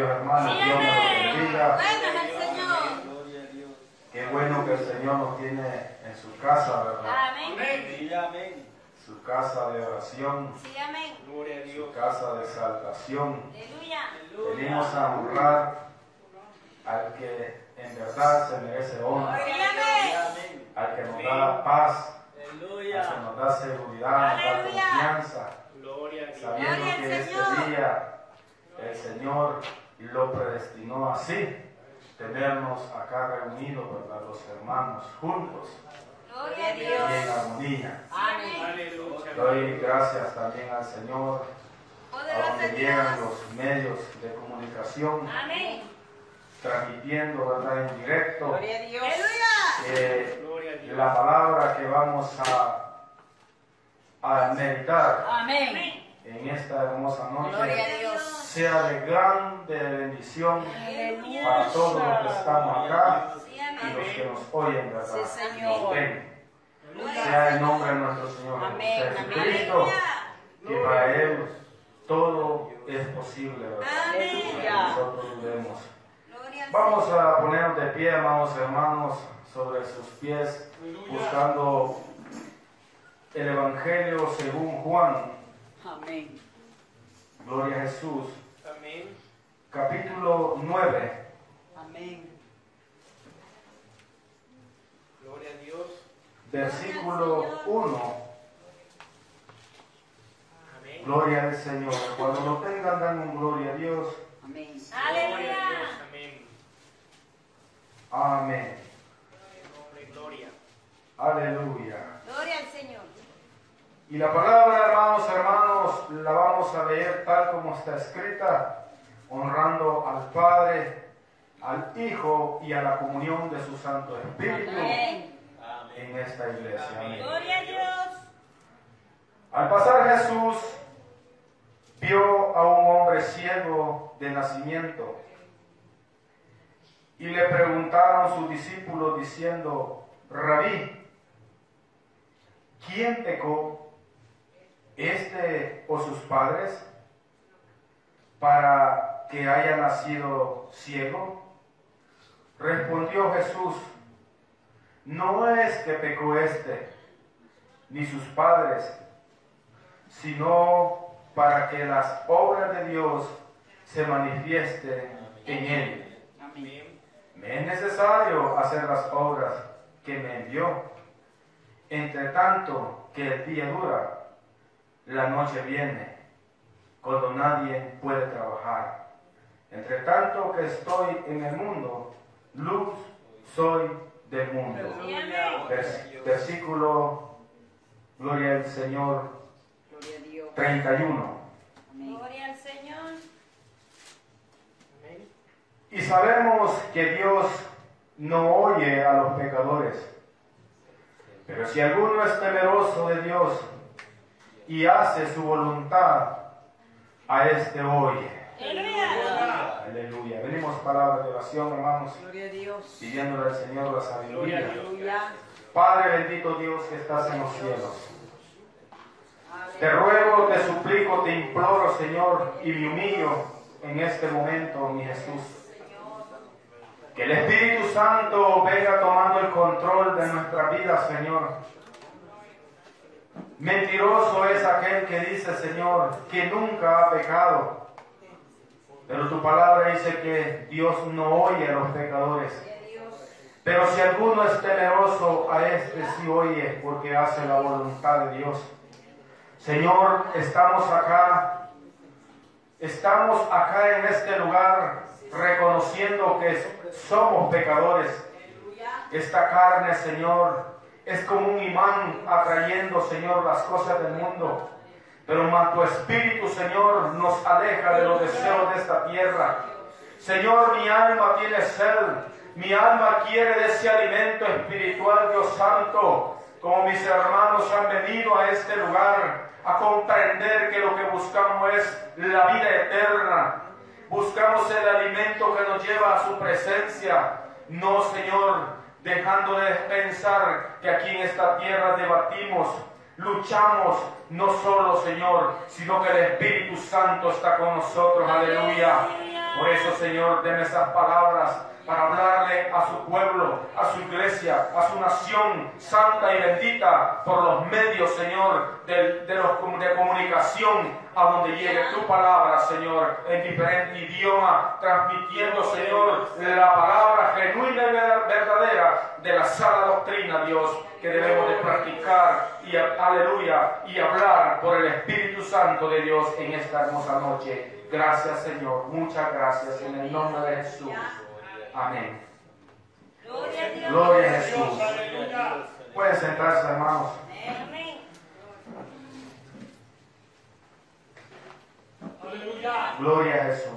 Dios, hermano. Dios nos bendiga. Bueno, el Señor. Gloria a Dios. Qué bueno que el Señor nos tiene en su casa, ¿verdad? Amén. Sí, amén. Su casa de oración, Sí, amén. Gloria a Dios. su casa de salvación. Aleluya. Venimos a honrar al que en verdad se merece honra, al que nos da paz, al que nos da seguridad, nos da confianza, Gloria a Dios. sabiendo que este día el Señor lo predestinó así, tenernos acá reunidos, ¿verdad? Los hermanos juntos Gloria a y Dios. en armonía. Amén. Doy gracias también al Señor a donde llegan Dios. los medios de comunicación, Amén. transmitiendo ¿verdad? en directo Gloria a Dios. Aleluya. eh, Gloria a Dios. la palabra que vamos a, a meditar Amén. en esta hermosa Gloria noche a Dios. Sea de grande bendición Aleluya. para todos los que estamos acá y los que nos oyen, ¿verdad? Sí, Señor. Sea el nombre de nuestro Señor Amén, Jesucristo, que para Él todo es posible, ¿verdad? Amén. Nosotros Vamos a ponernos de pie, amados hermanos, sobre sus pies, buscando el Evangelio según Juan. Amén. Gloria a Jesús. Amén. Capítulo 9, Amén. Gloria a Dios. versículo 1. Amén. Gloria al Señor. Cuando lo tengan, dan un gloria a Dios. Amén. Gloria a Aleluya. Dios. Amén. Amén. Gloria. Aleluya. Gloria al Señor. Y la palabra, hermanos, hermanos, la vamos a leer tal como está escrita, honrando al Padre, al Hijo y a la comunión de su Santo Espíritu Amén. en esta iglesia. Amén. Gloria a Dios. Al pasar Jesús vio a un hombre ciego de nacimiento y le preguntaron sus discípulos diciendo, Rabí, ¿quién pecó, este o sus padres, para que haya nacido ciego? Respondió Jesús, no es que pecó este, ni sus padres, sino para que las obras de Dios se manifiesten en él. Me es necesario hacer las obras que me envió. Entre tanto que el día dura, la noche viene, cuando nadie puede trabajar. Entre tanto que estoy en el mundo, luz soy del mundo. Vers- versículo, gloria al Señor, Gloria a Dios. 31. Amén. Gloria al Señor. Y sabemos que Dios no oye a los pecadores. Pero si alguno es temeroso de Dios y hace su voluntad, a este oye. Aleluya. Venimos palabras de oración, hermanos, Gloria a Dios. pidiéndole al Señor la a sabiduría. Aleluya. Padre bendito Dios que estás en los cielos. Te ruego, te suplico, te imploro, Señor, y me humillo en este momento, mi Jesús. Que el Espíritu Santo venga tomando el control de nuestra vida, Señor. Mentiroso es aquel que dice, Señor, que nunca ha pecado. Pero tu palabra dice que Dios no oye a los pecadores. Pero si alguno es temeroso, a este sí oye, porque hace la voluntad de Dios. Señor, estamos acá, estamos acá en este lugar reconociendo que somos pecadores. Esta carne, Señor, es como un imán atrayendo, Señor, las cosas del mundo. Pero más tu Espíritu, Señor, nos aleja de los deseos de esta tierra. Señor, mi alma tiene sed. Mi alma quiere de ese alimento espiritual, Dios Santo. Como mis hermanos han venido a este lugar a comprender que lo que buscamos es la vida eterna. Buscamos el alimento que nos lleva a su presencia. No, Señor, dejando de pensar que aquí en esta tierra debatimos, luchamos, no solo, Señor, sino que el Espíritu Santo está con nosotros. Aleluya. Por eso, Señor, den esas palabras para hablarle a su pueblo, a su iglesia, a su nación santa y bendita por los medios, Señor, de, de los de comunicación, a donde llegue tu palabra, Señor, en diferente idioma, transmitiendo, Señor, la palabra genuina y ver- verdadera de la sana doctrina, Dios, que debemos de practicar y, aleluya, y hablar por el Espíritu Santo de Dios en esta hermosa noche. Gracias, Señor. Muchas gracias en el nombre de Jesús. Amén. Gloria a Dios. Gloria a Jesús. Pueden sentarse, hermanos. Amén. Gloria a Jesús.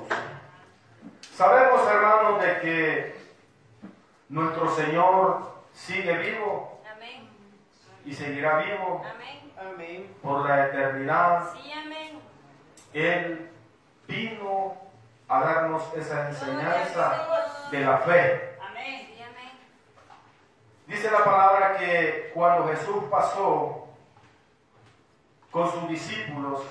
Sabemos, hermanos, de que nuestro Señor sigue vivo Amén. y seguirá vivo Amén. Amén. por la eternidad. Sí, amén. Él vino a darnos esa enseñanza de la fe. Dice la palabra que cuando Jesús pasó con sus discípulos,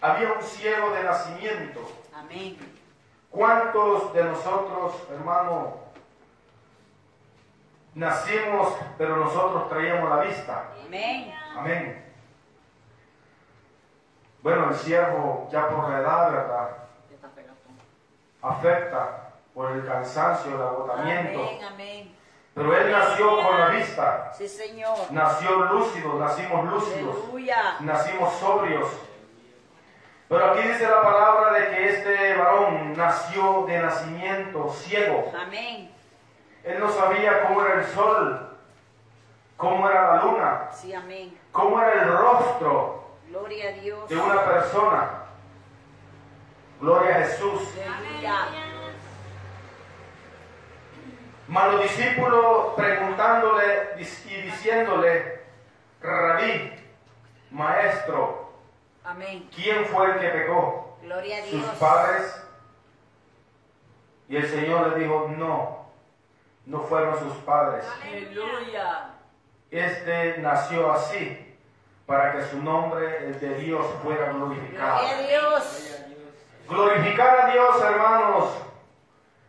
había un ciego de nacimiento. Amén. ¿Cuántos de nosotros, hermano, nacimos, pero nosotros traíamos la vista? Amén. Amén. Bueno, el siervo ya por la edad, ¿verdad? Afecta por el cansancio, el agotamiento. Amén, amén. Pero él nació con la vista. Sí, Señor. Nació lúcido, nacimos lúcidos, Aleluya. nacimos sobrios. Pero aquí dice la palabra de que este varón nació de nacimiento ciego. Amén. Él no sabía cómo era el sol, cómo era la luna, Sí, amén. cómo era el rostro Gloria a Dios. de una persona. Gloria a Jesús. Aleluya. Mas los discípulos preguntándole y diciéndole, Rabí, maestro, Amén. ¿quién fue el que pecó? Gloria a ¿Sus Dios. padres? Y el Señor le dijo, no, no fueron sus padres. Aleluya. Este nació así, para que su nombre, el de Dios, fuera glorificado. Gloria a Dios. Glorificar a Dios, hermanos,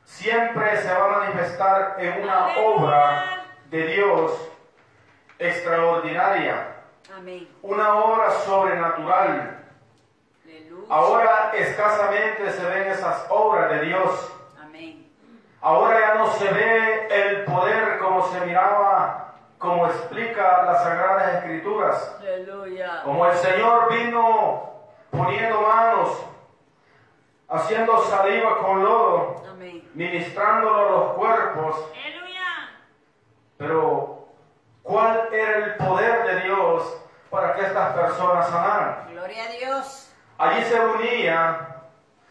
siempre se va a manifestar en una obra de Dios extraordinaria, Amén. una obra sobrenatural. Aleluya. Ahora escasamente se ven esas obras de Dios. Amén. Ahora ya no se ve el poder como se miraba, como explica las Sagradas Escrituras. Aleluya. Como el Señor vino poniendo manos, haciendo saliva con lodo, Amén. ministrándolo a los cuerpos. Aleluya. Pero, ¿cuál era el poder de Dios para que estas personas sanaran? Gloria a Dios. Allí se unía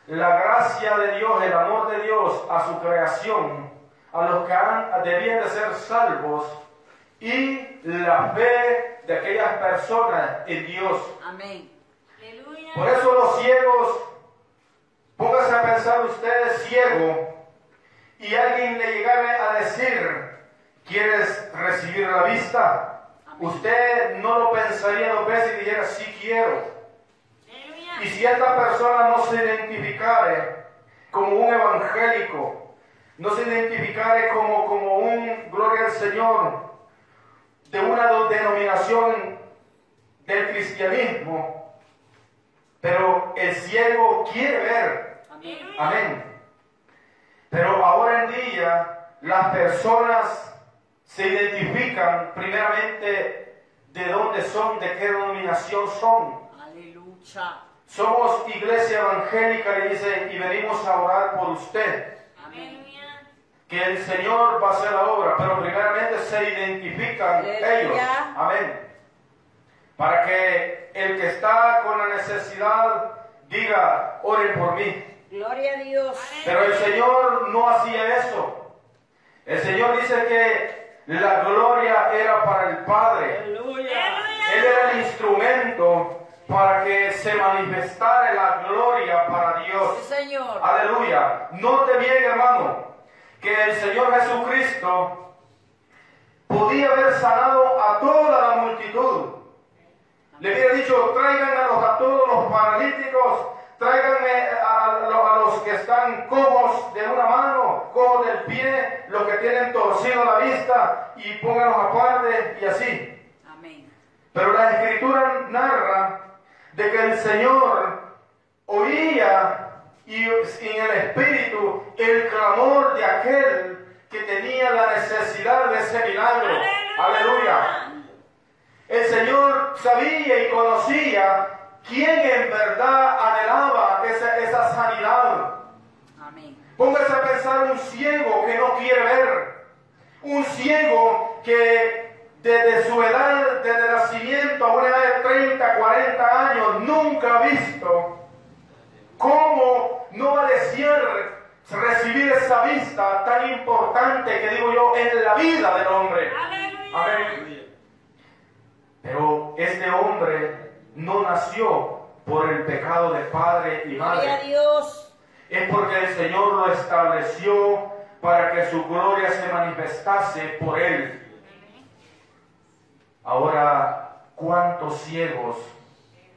la gracia de Dios, el amor de Dios a su creación, a los que han- debían de ser salvos, y la fe de aquellas personas en Dios. Amén. Por eso los ciegos, póngase a pensar usted ciego y alguien le llegara a decir, ¿quieres recibir la vista? Amén. Usted no lo pensaría dos veces y dijera, sí quiero. Aleluya. Y si esta persona no se identificare como un evangélico, no se identificare como, como un, gloria al Señor, de una denominación del cristianismo, pero el ciego quiere ver, Amén. amén. Pero ahora en día las personas se identifican primeramente de dónde son, de qué denominación son. Aleluya. Somos iglesia evangélica, le dice, y venimos a orar por usted. Que el Señor va a hacer la obra, pero primeramente se identifican Aleluya. ellos. Amén. Para que el que está con la necesidad diga, oren por mí. Gloria a Dios. Pero el Señor no hacía eso. El Señor dice que la gloria era para el Padre. Aleluya. Él era el instrumento para que se manifestara la gloria para Dios. Sí, Señor. Aleluya. Note bien, hermano, que el Señor Jesucristo podía haber sanado a toda la multitud. Le hubiera dicho, traigan a, los, a todos los paralíticos, tráiganme a, lo- a los que están cojos de una mano, cojos del pie, los que tienen torcido la vista y pónganlos aparte y así. Amén. Pero la escritura narra de que el Señor oía y en el espíritu el clamor de aquel que tenía la necesidad de ese milagro. Aleluya. El Señor sabía y conocía quién en verdad anhelaba esa, esa sanidad. Amén. Póngase a pensar un ciego que no quiere ver. Un ciego que desde su edad, desde nacimiento a una edad de 30, 40 años, nunca ha visto cómo no va a desear recibir esa vista tan importante que digo yo en la vida del hombre. Amén. Pero este hombre no nació por el pecado de padre y Gloria a madre. Dios. Es porque el Señor lo estableció para que su gloria se manifestase por él. Ahora, ¿cuántos ciegos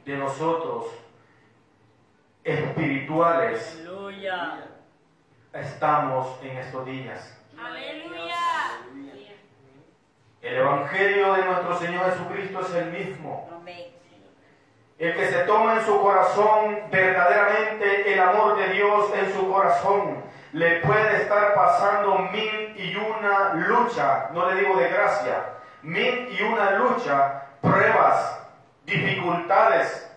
de nosotros espirituales Aleluya. estamos en estos días? Aleluya. El Evangelio de nuestro Señor Jesucristo es el mismo. Amén. El que se toma en su corazón verdaderamente el amor de Dios en su corazón, le puede estar pasando mil y una lucha, no le digo de gracia, mil y una lucha, pruebas, dificultades.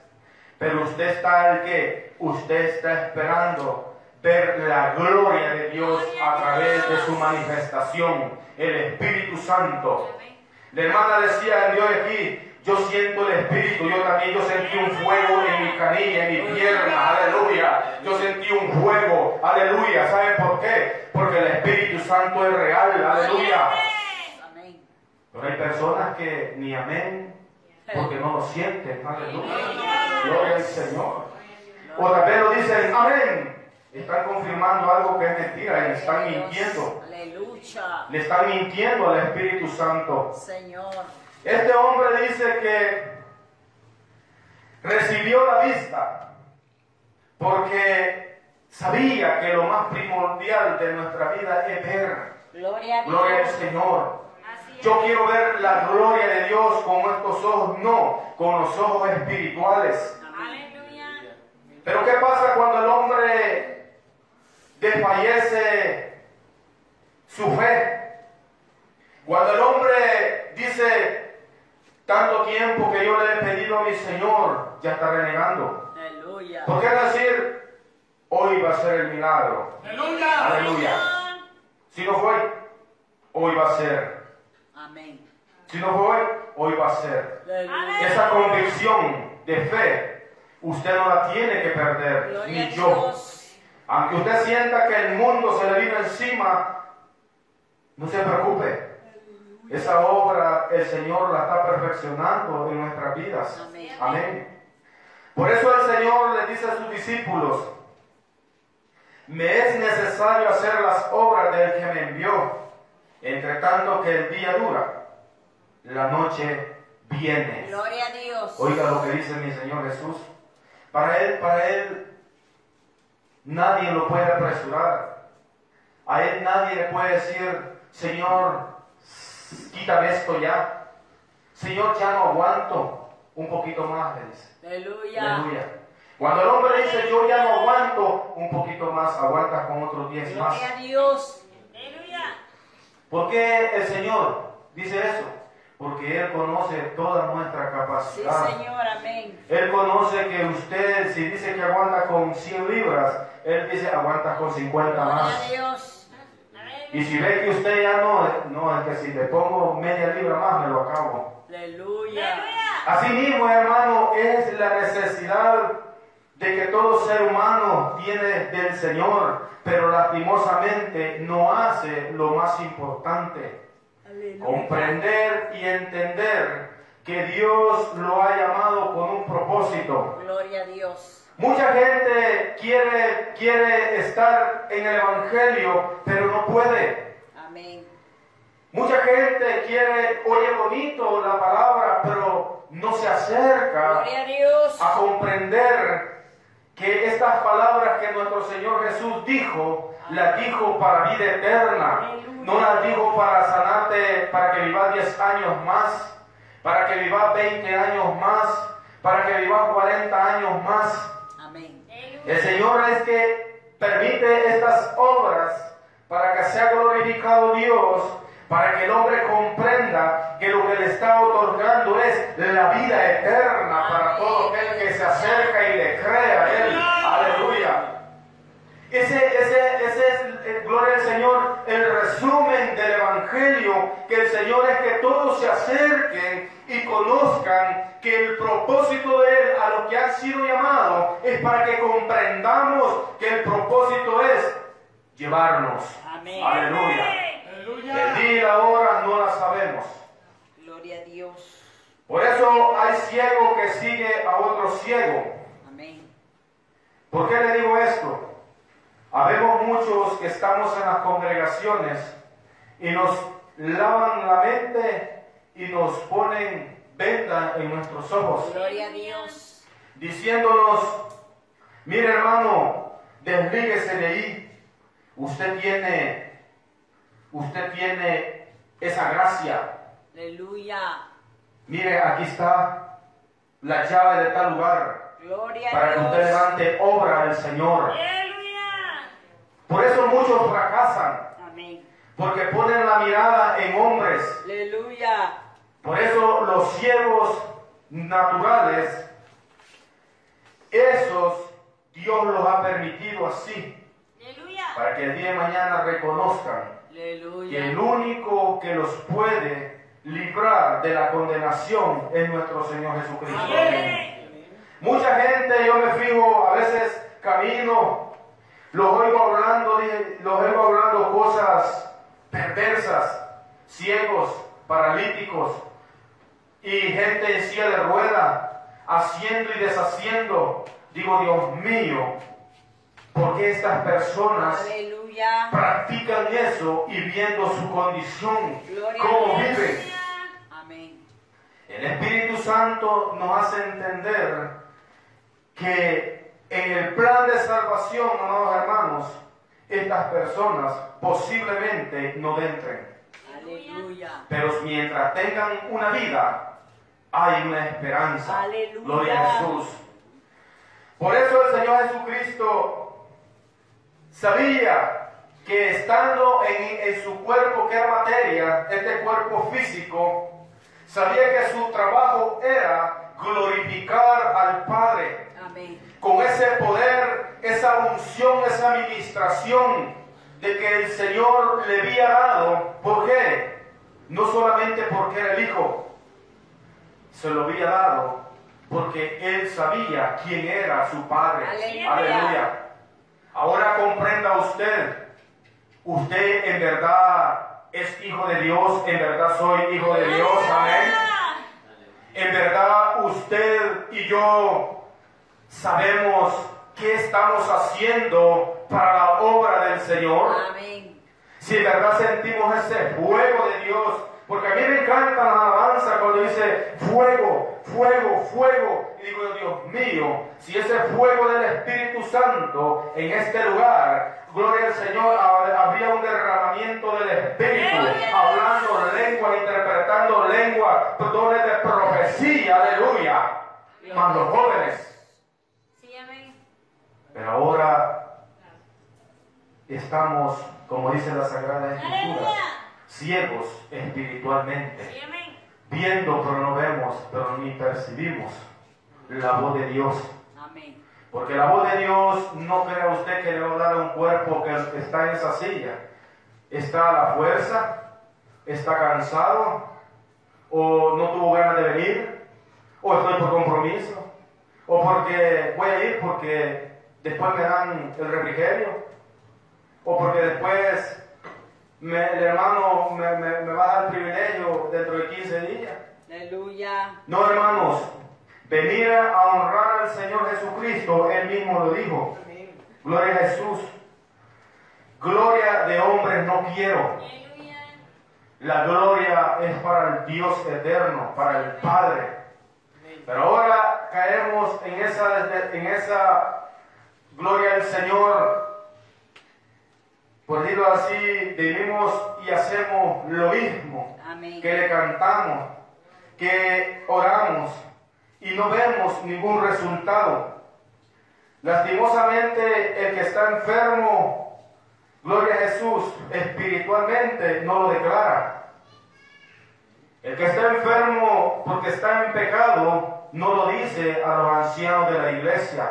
Pero usted está el que, usted está esperando ver la gloria de Dios a través de su manifestación, el Espíritu Santo. La hermana decía en Dios aquí, yo siento el Espíritu, yo también, yo sentí un fuego en mi canilla, en mi pierna, aleluya. Yo sentí un fuego, aleluya. ¿Saben por qué? Porque el Espíritu Santo es real, aleluya. Pero hay personas que ni amén, porque no lo sienten, aleluya. Gloria al Señor. O tal vez lo dicen amén. Están confirmando algo que es mentira y están mintiendo. Aleluya. Le están mintiendo al Espíritu Santo. Señor. Este hombre dice que recibió la vista porque sabía que lo más primordial de nuestra vida es ver. Gloria a Gloria al Dios. Señor. Yo quiero ver la gloria de Dios con estos ojos, no, con los ojos espirituales. Aleluya. Pero ¿qué pasa cuando el hombre desfallece su fe? Cuando el hombre dice, tanto tiempo que yo le he pedido a mi Señor, ya está renegando. Aleluya. ¿Por qué decir, hoy va a ser el milagro? Aleluya. Si no fue, hoy va a ser. Amén. Si no fue hoy, hoy va a ser. Esa convicción de fe, usted no la tiene que perder, Gloria ni yo. Aunque usted sienta que el mundo se le vino encima, no se preocupe. Esa obra el Señor la está perfeccionando en nuestras vidas. Amén. Amén. Por eso el Señor le dice a sus discípulos, me es necesario hacer las obras del que me envió, entre tanto que el día dura, la noche viene. Gloria a Dios. Oiga lo que dice mi Señor Jesús. Para Él, para Él, nadie lo puede apresurar. A Él nadie le puede decir, Señor, quítame esto ya. Señor, ya no aguanto. Un poquito más, le dice. Aleluya. Aleluya. Cuando el hombre dice, yo ya no aguanto, un poquito más, aguantas con otros diez más. Gloria a Dios. ¿Por qué el Señor dice eso? Porque Él conoce toda nuestra Sí, capacidad. Señor. Amén. Él conoce que usted, si dice que aguanta con 100 libras, Él dice aguanta con 50 Gloria a más. Dios. Y si ve que usted ya no, no, es que si le pongo media libra más, me lo acabo. Aleluya. Aleluya. Así mismo, hermano, es la necesidad de que todo ser humano tiene del Señor, pero lastimosamente no hace lo más importante. Aleluya. Comprender y entender que Dios lo ha llamado con un propósito. Gloria a Dios. Mucha gente quiere, quiere estar en el Evangelio, pero no puede. Amén. Mucha gente quiere, oye bonito la palabra, pero no se acerca Gloria a Dios. a comprender que estas palabras que nuestro Señor Jesús dijo, las dijo para vida eterna. No las dijo para sanarte, para que vivas 10 años más, para que vivas 20 años más, para que vivas 40 años más. Amén. El Señor es que permite estas obras para que sea glorificado Dios, para que el hombre comprenda que lo que le está otorgando es la vida eterna para todo aquel que se acerca y le crea a Él. Aleluya. Ese, ese, ese es, eh, gloria al Señor, el resumen del Evangelio, que el Señor es que todos se acerquen y conozcan que el propósito de Él a lo que han sido llamados es para que comprendamos que el propósito es llevarnos. Amén. Aleluya. El día y la hora no la sabemos. Gloria a Dios. Por eso hay ciego que sigue a otro ciego. Amén. ¿Por qué le digo esto? Habemos muchos que estamos en las congregaciones y nos lavan la mente y nos ponen venda en nuestros ojos, Gloria a Dios. diciéndonos, mire hermano, deslíguese de ahí. Usted tiene, usted tiene esa gracia. Aleluya. Mire, aquí está la llave de tal lugar Gloria para que usted levante obra del Señor. Aleluya. Por eso muchos fracasan. Amén. Porque ponen la mirada en hombres. Aleluya. Por eso los ciegos naturales, esos Dios los ha permitido así. Aleluya. Para que el día de mañana reconozcan que el único que los puede librar de la condenación es nuestro Señor Jesucristo. Amén. Mucha gente, yo me fijo, a veces camino, los oigo hablando, los oigo hablando cosas perversas, ciegos, paralíticos y gente en silla de rueda, haciendo y deshaciendo. Digo, Dios mío, ¿por qué estas personas Aleluya. Practican eso y viendo su condición, Gloria cómo viven? Amén. El Espíritu Santo nos hace entender que en el plan de salvación, amados hermanos, estas personas posiblemente no entren. Aleluya. Pero mientras tengan una vida, hay una esperanza. Aleluya. Gloria a Jesús. Por eso el Señor Jesucristo sabía que estando en, en su cuerpo que era materia, este cuerpo físico, sabía que su trabajo era glorificar al Padre Amén. con ese poder, esa unción, esa administración de que el Señor le había dado. ¿Por qué? No solamente porque era el Hijo, se lo había dado porque Él sabía quién era su Padre. Aleluya. Aleluya. Ahora comprenda usted, usted en verdad es hijo de Dios, en verdad soy hijo de Dios. Amén. En verdad usted y yo sabemos qué estamos haciendo para la obra del Señor. Amén. Si en verdad sentimos ese fuego de Dios, porque a mí me encanta la alabanza cuando dice fuego, fuego, fuego. Y digo, Dios mío, si ese fuego del Espíritu Santo en este lugar, gloria al Señor, hab- habría un derramamiento del Espíritu, hablando lengua, interpretando lengua, dones de profecía, aleluya. Más los jóvenes. Sí, amén. Pero ahora estamos, como dice la Sagrada Escritura. Ciegos espiritualmente, viendo pero no vemos, pero ni percibimos la voz de Dios. Porque la voz de Dios no crea usted que le va a dar un cuerpo que está en esa silla. Está a la fuerza, está cansado, o no tuvo ganas de venir, o estoy por compromiso, o porque voy a ir porque después me dan el refrigerio, o porque después me- el hermano me, me- me va a dar el privilegio dentro de 15 días. Aleluya. No, hermanos, venir a honrar al Señor Jesucristo, Él mismo lo dijo. Gloria a Jesús. Gloria de hombres no quiero. Aleluya. La gloria es para el Dios eterno, para el Padre. Pero ahora caemos en esa, en esa gloria al Señor, por decirlo así, vivimos y hacemos lo mismo, Amén. que le cantamos, que oramos y no vemos ningún resultado. Lastimosamente, el que está enfermo, gloria a Jesús, espiritualmente no lo declara. El que está enfermo porque está en pecado, no lo dice a los ancianos de la iglesia.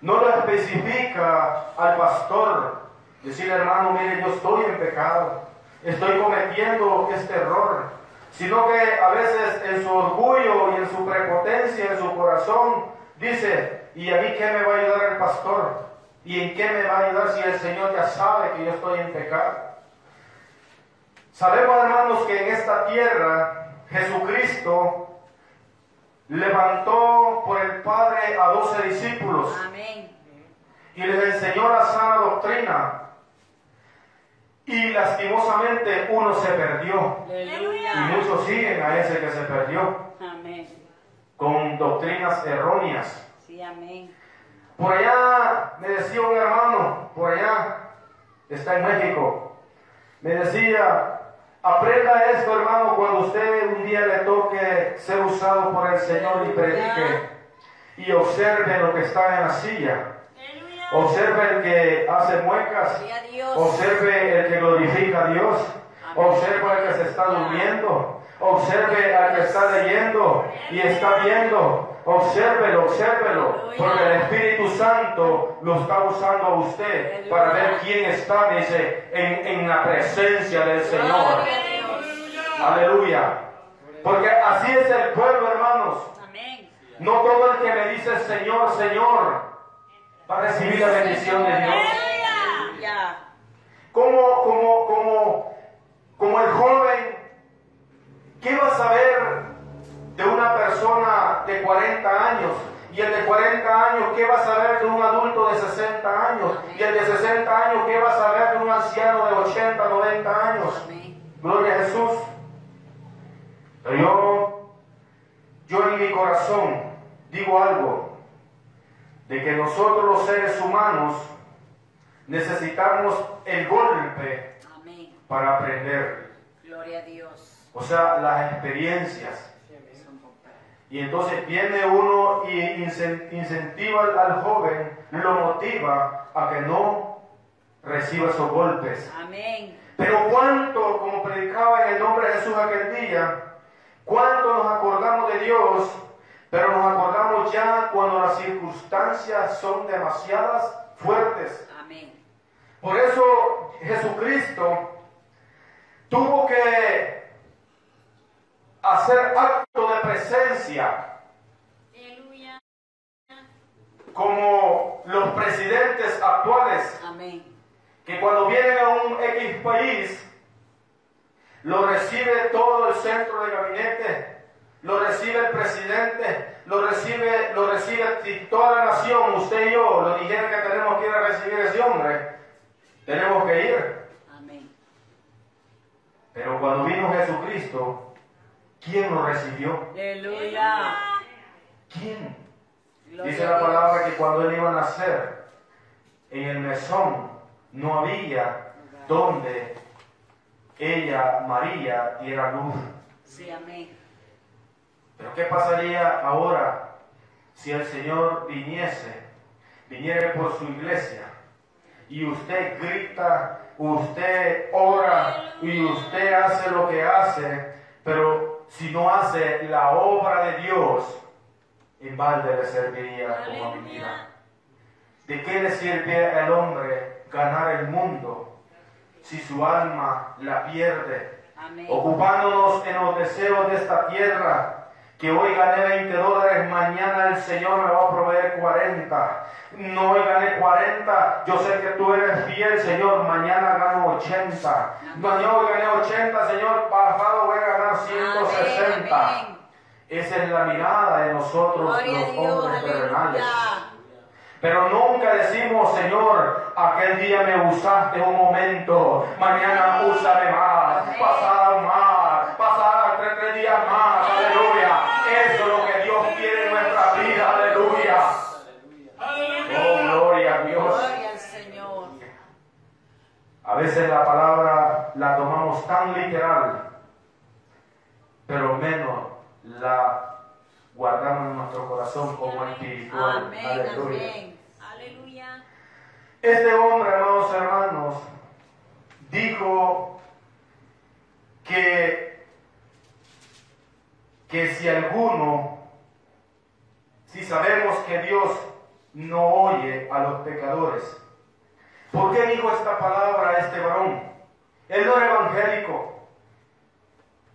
No lo especifica al pastor. Decir, hermano, mire, yo estoy en pecado. Estoy cometiendo este error. Sino que a veces en su orgullo y en su prepotencia, en su corazón, dice, ¿y a mí qué me va a ayudar el pastor? ¿Y en qué me va a ayudar si el Señor ya sabe que yo estoy en pecado? Sabemos, hermanos, que en esta tierra Jesucristo levantó por el Padre a doce discípulos Amén. y les enseñó la sana doctrina. Y lastimosamente uno se perdió. Y muchos siguen a ese que se perdió Amén. con doctrinas erróneas. Sí, amén. Por allá me decía un hermano, por allá, está en México, me decía, aprenda esto hermano cuando usted un día le toque ser usado por el Señor y predique y observe lo que está en la silla. Observe el que hace muecas. Observe el que glorifica a Dios. Observe al que se está durmiendo. Observe al que está leyendo y está viendo. Obsérvelo, obsérvelo. Porque el Espíritu Santo lo está usando a usted para ver quién está, dice, en, en la presencia del Señor. Aleluya. Porque así es el pueblo, hermanos. No todo el que me dice Señor, Señor, va a recibir la bendición de Dios. Como, como, como, como el joven, ¿qué va a saber de una persona de 40 años? Y el de 40 años, ¿qué va a saber de un adulto de 60 años? Y el de 60 años, ¿qué va a saber de un anciano de 80, 90 años? Gloria a Jesús. Pero yo, yo en mi corazón digo algo, de que nosotros los seres humanos necesitamos el golpe Amén. para aprender. Gloria a Dios. O sea, las experiencias. Y entonces viene uno y incen- incentiva al, al joven, lo motiva a que no reciba esos golpes. Amén. Pero cuánto, como predicaba en el nombre de Jesús aquel día, cuánto nos acordamos de Dios, pero nos acordamos ya cuando las circunstancias son demasiadas fuertes. Amén. Por eso Jesucristo tuvo que hacer acto de presencia Aleluya. como los presidentes actuales Amén. que cuando vienen a un X país, lo recibe todo el centro de gabinete, lo recibe el presidente, lo recibe, lo recibe toda la nación, usted y yo, lo dijeron que tenemos que ir a recibir a ese hombre, tenemos que ir. Amén. Pero cuando vino Jesucristo, ¿quién lo recibió? Aleluya. ¿Quién? Gloria Dice la palabra que cuando él iba a nacer, en el mesón no había donde ella, María, diera luz. Sí, amén. Pero ¿qué pasaría ahora si el Señor viniese, viniera por su iglesia y usted grita, usted ora y usted hace lo que hace, pero si no hace la obra de Dios, en balde le serviría como a mi vida? Aleluya. ¿De qué le sirve al hombre ganar el mundo si su alma la pierde? Amén. Ocupándonos en los deseos de esta tierra, que hoy gané 20 dólares, mañana el Señor me va a proveer 40. No, hoy gané 40, yo sé que tú eres fiel, Señor, mañana gano 80. Mañana hoy gané 80, Señor, pasado voy a ganar 160. Amén. Esa es la mirada de nosotros, Gloria los hombres terrenales. Pero nunca decimos, Señor, aquel día me usaste un momento, mañana úsame más, pasado más, pasado tres, tres días más, aleluya. Eso es lo que Dios quiere en nuestra vida, aleluya. Oh, gloria, la tomamos tan literal, pero menos la guardamos en nuestro corazón como espiritual. Amén, Aleluya. amén. Aleluya. Este hombre, amados hermanos, dijo que, que si alguno, si sabemos que Dios no oye a los pecadores, ¿por qué dijo esta palabra a este varón? Él no era evangélico,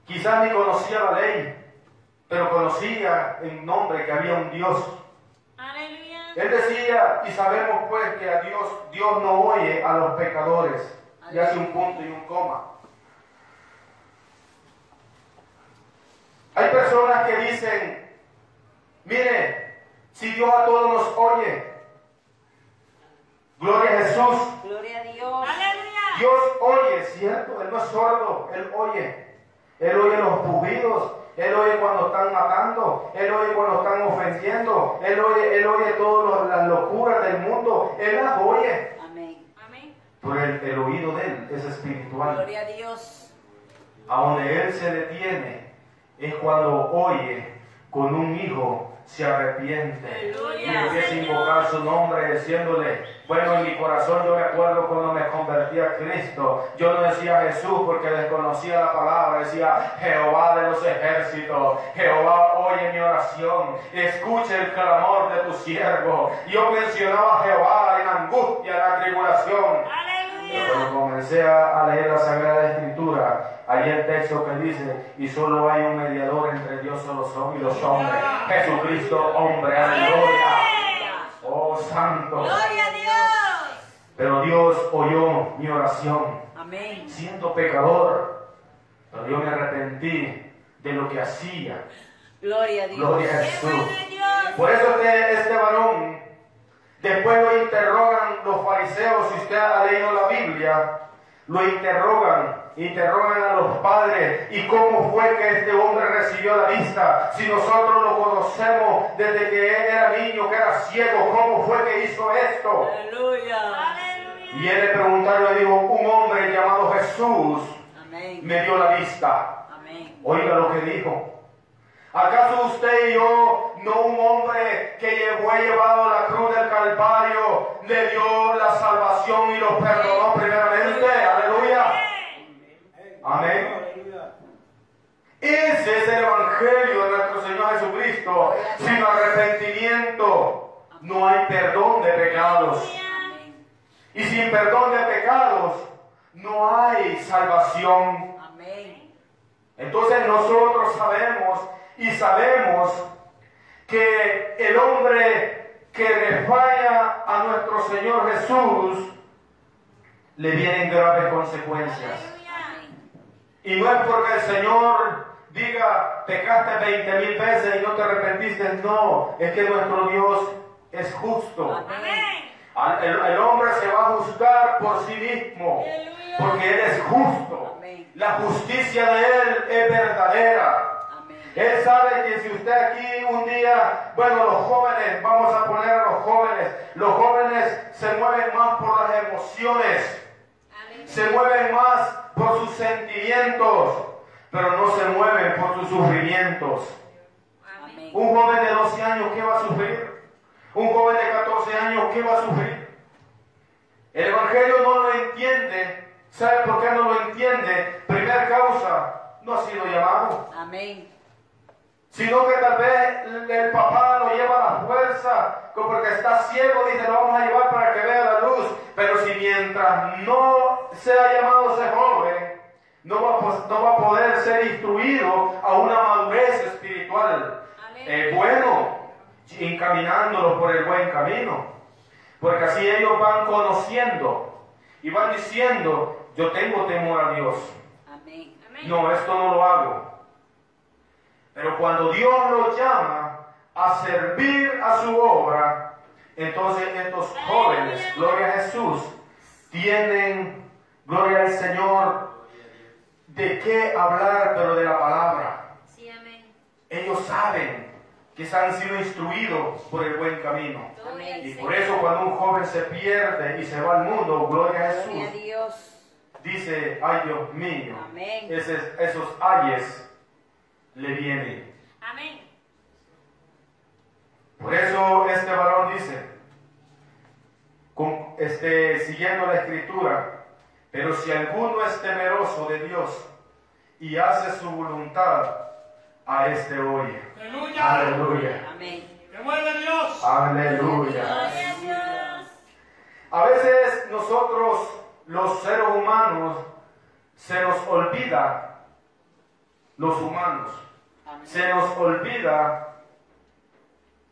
quizás ni conocía la ley, pero conocía en nombre que había un Dios Aleluya. él decía, y sabemos pues que a Dios, Dios no oye a los pecadores. Y hace un punto y un coma. Hay personas que dicen, mire, si Dios a todos nos oye, gloria a Jesús, Gloria a Dios. Aleluya. Dios oye, ¿cierto? Él no es sordo, Él oye. Él oye los pujidos, Él oye cuando están matando, Él oye cuando están ofendiendo, Él oye, Él oye todas las locuras del mundo, Él las oye. Amén. Amén. Pero el, el oído de Él es espiritual. Gloria a Dios. A donde Él se detiene es cuando oye con un hijo se arrepiente y Aleluya. empieza a invocar su nombre diciéndole, bueno, en mi corazón yo me acuerdo cuando me convertí a Cristo, yo no decía Jesús porque desconocía la palabra, decía Jehová de los ejércitos, Jehová oye mi oración, escuche el clamor de tu siervo. Yo mencionaba a Jehová en angustia, en la tribulación. Pero cuando comencé a leer la Sagrada Escritura, hay el texto que dice, y solo hay un mediador entre Dios y los, hombres, Jesucristo hombre, aleluya. Oh santo. Gloria a Dios. Pero Dios oyó mi oración, Amén. siendo pecador, pero yo me arrepentí de lo que hacía. Gloria a Dios. Gloria a Jesús. Por eso este, este varón, después lo interrogan los fariseos, si usted ha leído la Biblia, lo interrogan, interrogan a los padres y cómo fue que este hombre recibió la vista. Si nosotros lo conocemos desde que él era niño, que era ciego, ¿cómo fue que hizo esto? Aleluya. Y él le preguntaron, le dijo, un hombre llamado Jesús Amén. me dio la vista. Amén. Oiga lo que dijo. ¿Acaso usted y yo, no un hombre que llevó llevado la cruz del Calvario, le dio la salvación y lo perdonó primeramente? Aleluya. Amén. Ese es el Evangelio de nuestro Señor Jesucristo. Sin arrepentimiento no hay perdón de pecados. Y sin perdón de pecados no hay salvación. Amén. Entonces nosotros sabemos y sabemos que el hombre que le falla a nuestro Señor Jesús le vienen graves consecuencias. Y no es porque el Señor diga, pecaste 20 mil veces y no te arrepentiste. No, es que nuestro Dios es justo. Amén. El, el hombre se va a juzgar por sí mismo, porque Él es justo. La justicia de Él es verdadera. Él sabe que si usted aquí un día, bueno, los jóvenes, vamos a poner a los jóvenes, los jóvenes se mueven más por las emociones, se mueven más por sus sentimientos, pero no se mueven por sus sufrimientos. Amén. Un joven de 12 años, ¿qué va a sufrir? Un joven de 14 años, ¿qué va a sufrir? El Evangelio no lo entiende. ¿Sabe por qué no lo entiende? Primera causa, no ha sido llamado. Amén. Sino que tal vez el- papá lo lleva a la fuerza, como porque está ciego, dice, lo vamos a llevar para que vea la luz. Pero si mientras no sea llamado ese joven, no va, a no va a poder ser instruido a una madurez espiritual. Es bueno encaminándolo por el buen camino. Porque así ellos van conociendo y van diciendo, yo tengo temor a Dios. Amén. Amén. No, esto no lo hago. Pero cuando Dios los llama a servir a su obra, entonces estos jóvenes, gloria a Jesús, tienen, gloria al Señor, de qué hablar, pero de la palabra. Sí, amén. Ellos saben que se han sido instruidos por el buen camino. Al Y por eso cuando un joven se pierde y se va al mundo, gloria a Gloria a Jesús, Dios. dice, ay Dios mío, Amén. esos ayes le vienen. Amén. Por eso este varón dice, con- este, siguiendo la escritura, pero si alguno es temeroso de Dios y hace su voluntad, a este oye. Aleluya. Aleluya. Amén. Dios. Aleluya. Dios. A veces nosotros, los seres humanos, se nos olvida, los humanos, Amén. se nos olvida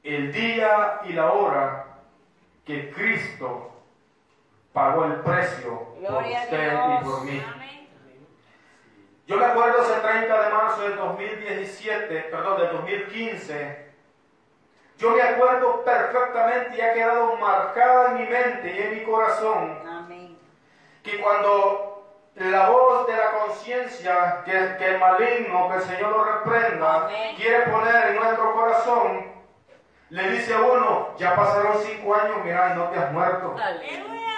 el día y la hora que Cristo pagó el precio por Gloria usted y por mí. Amén. Yo me acuerdo ese 30 de marzo del 2017, perdón, del 2015. Yo me acuerdo perfectamente y ha quedado marcada en mi mente y en mi corazón Amén. que cuando la voz de la conciencia, que, que el maligno, que el Señor lo reprenda, Amén. quiere poner en nuestro corazón, le dice a uno, ya pasaron cinco años, mira, y no te has muerto. Aleluya. Aleluya.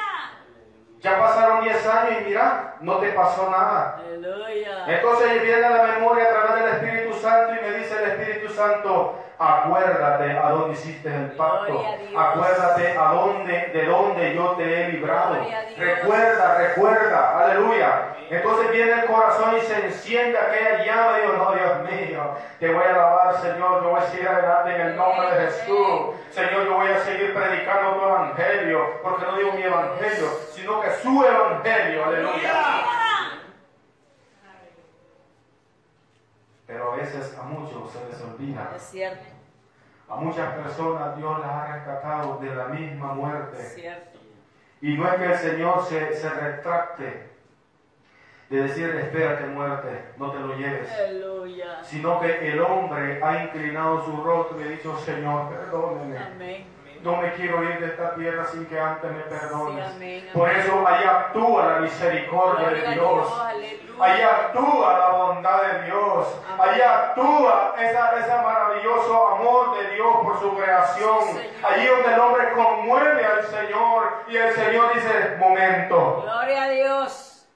Ya pasaron diez años y mira, no te pasó nada. Aleluya. Entonces viene a la memoria a través del Espíritu Santo y me dice el Espíritu Santo, acuérdate a dónde hiciste el pacto, Dios. acuérdate a dónde, de dónde yo te he librado. Dios. Recuerda, recuerda, aleluya. Entonces viene el corazón y se enciende aquella llama y digo, no, Dios mío, te voy a alabar, Señor, yo voy a seguir adelante en el nombre de Jesús. Señor, yo voy a seguir predicando tu evangelio, porque no digo mi evangelio, sino que su evangelio, aleluya. Pero a veces a muchos se les olvida. Es cierto. A muchas personas Dios las ha rescatado de la misma Es muerte. cierto. Y no es que el Señor se, se retracte de decir, espérate muerte, no te lo lleves. Aleluya. Sino que el hombre ha inclinado su rostro y ha dicho, Señor, perdóneme. Amén. No me quiero ir de esta tierra sin que antes me perdones. Sí, amén, Por eso ahí actúa la misericordia Gloria de Dios. Allí actúa la bondad de Dios. Allí actúa esa, ese maravilloso amor de Dios por su creación. Allí donde el hombre conmueve al Señor y el Señor dice, momento, Gloria a Dios.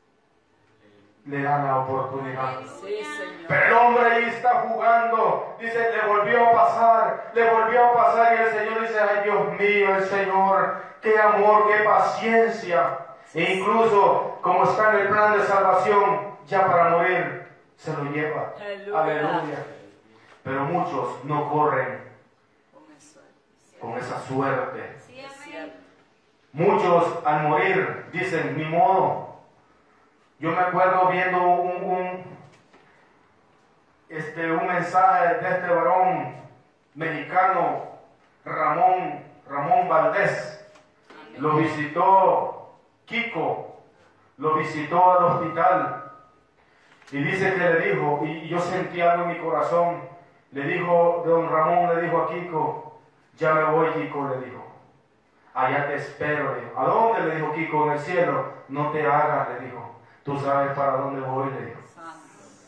le da la oportunidad. Sí, Señor. Pero el hombre ahí está jugando, dice, le volvió a pasar, le volvió a pasar y el Señor dice, ay Dios mío, el Señor, qué amor, qué paciencia. E incluso como está en el plan de salvación, ya para morir, se lo lleva. Aleluya. Aleluya. Pero muchos no corren Con esa suerte. Muchos al morir dicen, ni modo. Yo me acuerdo viendo un, un, este, un mensaje de este varón mexicano, Ramón, Ramón Valdés. Lo visitó Kiko, lo visitó al hospital. Y dice que le dijo, y yo sentí algo en mi corazón, le dijo, don Ramón le dijo a Kiko, ya me voy Kiko, le dijo. Allá te espero, le dijo. ¿A dónde? Le dijo Kiko, en el cielo. No te hagas, le dijo. Tú sabes para dónde voy, le dijo.